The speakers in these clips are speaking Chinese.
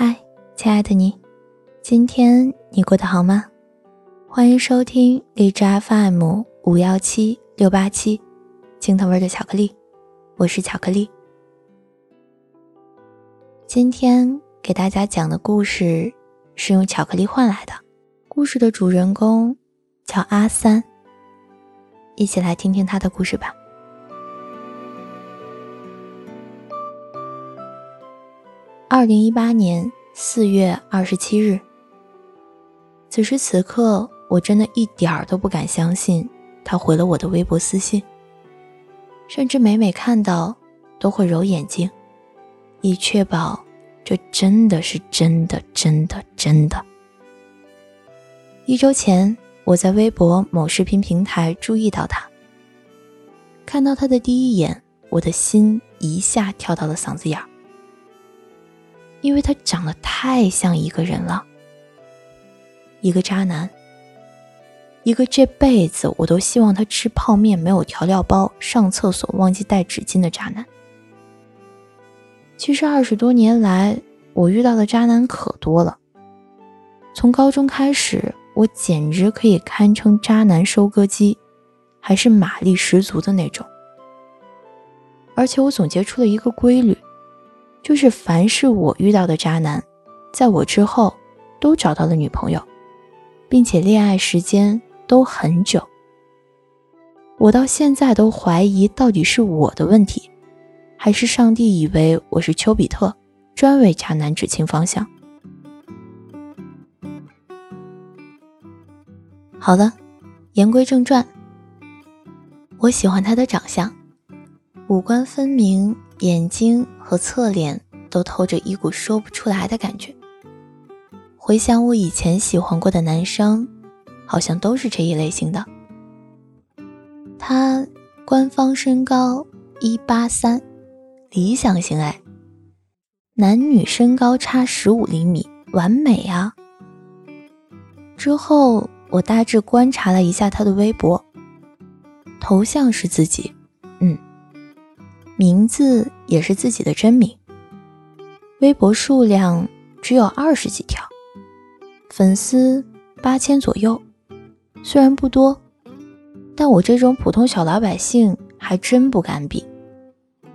嗨，亲爱的你，今天你过得好吗？欢迎收听荔枝 FM 五幺七六八七，青藤味的巧克力，我是巧克力。今天给大家讲的故事是用巧克力换来的，故事的主人公叫阿三，一起来听听他的故事吧。二零一八年四月二十七日，此时此刻，我真的一点儿都不敢相信他回了我的微博私信，甚至每每看到都会揉眼睛，以确保这真的是真的真的真的。一周前，我在微博某视频平台注意到他，看到他的第一眼，我的心一下跳到了嗓子眼儿。因为他长得太像一个人了，一个渣男，一个这辈子我都希望他吃泡面没有调料包、上厕所忘记带纸巾的渣男。其实二十多年来，我遇到的渣男可多了。从高中开始，我简直可以堪称渣男收割机，还是马力十足的那种。而且我总结出了一个规律。就是凡是我遇到的渣男，在我之后都找到了女朋友，并且恋爱时间都很久。我到现在都怀疑，到底是我的问题，还是上帝以为我是丘比特，专为渣男指清方向？好了，言归正传，我喜欢他的长相，五官分明。眼睛和侧脸都透着一股说不出来的感觉。回想我以前喜欢过的男生，好像都是这一类型的。他官方身高一八三，理想型哎，男女身高差十五厘米，完美啊。之后我大致观察了一下他的微博，头像是自己，名字也是自己的真名，微博数量只有二十几条，粉丝八千左右，虽然不多，但我这种普通小老百姓还真不敢比。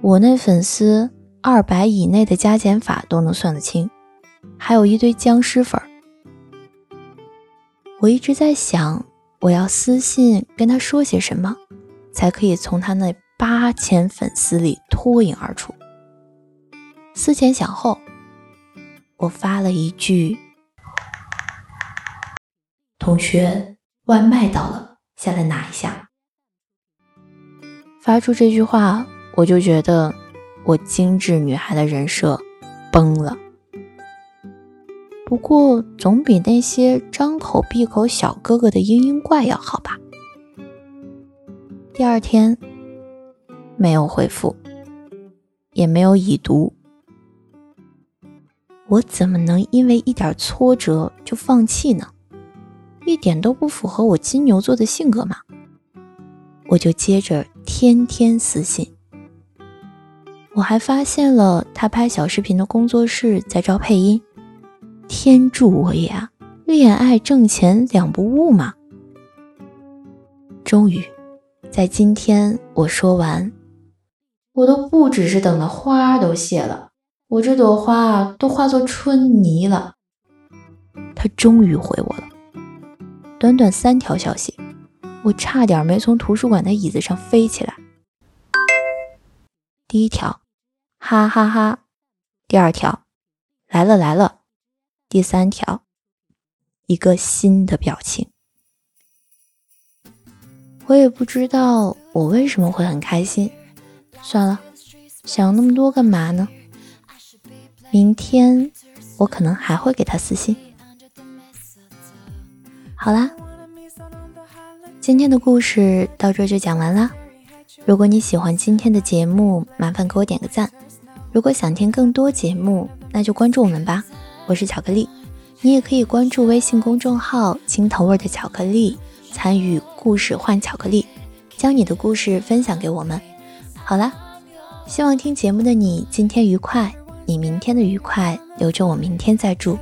我那粉丝二百以内的加减法都能算得清，还有一堆僵尸粉儿。我一直在想，我要私信跟他说些什么，才可以从他那。八千粉丝里脱颖而出。思前想后，我发了一句：“同学，外卖到了，下来拿一下。”发出这句话，我就觉得我精致女孩的人设崩了。不过总比那些张口闭口小哥哥的嘤嘤怪要好吧。第二天。没有回复，也没有已读。我怎么能因为一点挫折就放弃呢？一点都不符合我金牛座的性格嘛！我就接着天天私信。我还发现了他拍小视频的工作室在招配音，天助我也啊！恋爱挣钱两不误嘛！终于，在今天我说完。我都不只是等的花都谢了，我这朵花都化作春泥了。他终于回我了，短短三条消息，我差点没从图书馆的椅子上飞起来。第一条，哈哈哈；第二条，来了来了。第三条，一个新的表情。我也不知道我为什么会很开心。算了，想那么多干嘛呢？明天我可能还会给他私信。好啦，今天的故事到这就讲完啦。如果你喜欢今天的节目，麻烦给我点个赞。如果想听更多节目，那就关注我们吧。我是巧克力，你也可以关注微信公众号“青头味的巧克力”，参与故事换巧克力，将你的故事分享给我们。好啦，希望听节目的你今天愉快，你明天的愉快留着我明天再祝。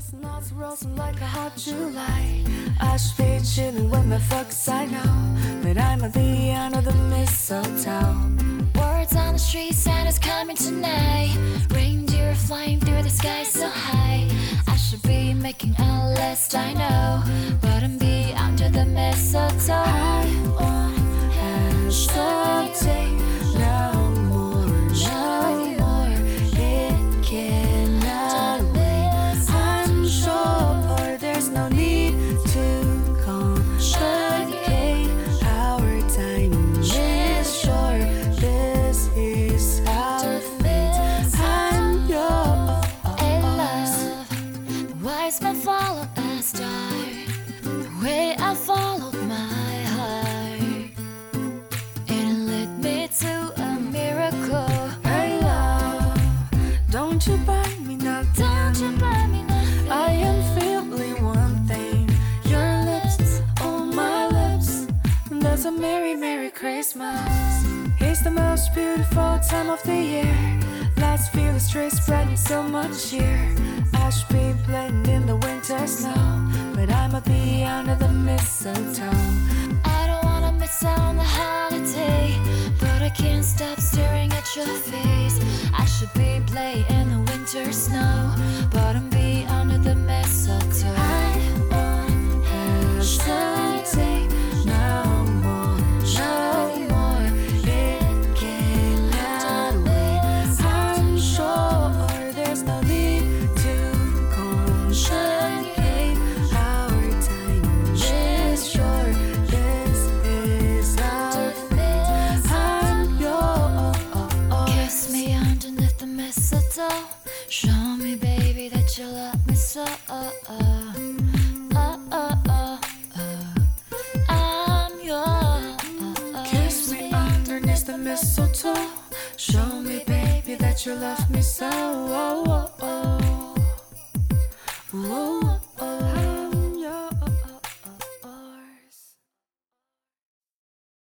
Merry, merry Christmas. It's the most beautiful time of the year. Let's feel the streets spreading so much cheer. I should be playing in the winter snow, but I'ma be under the mistletoe. I don't wanna miss out on the holiday, but I can't stop staring at your face. I should be playing in the winter snow, mistletoe. Show me, baby, that you love me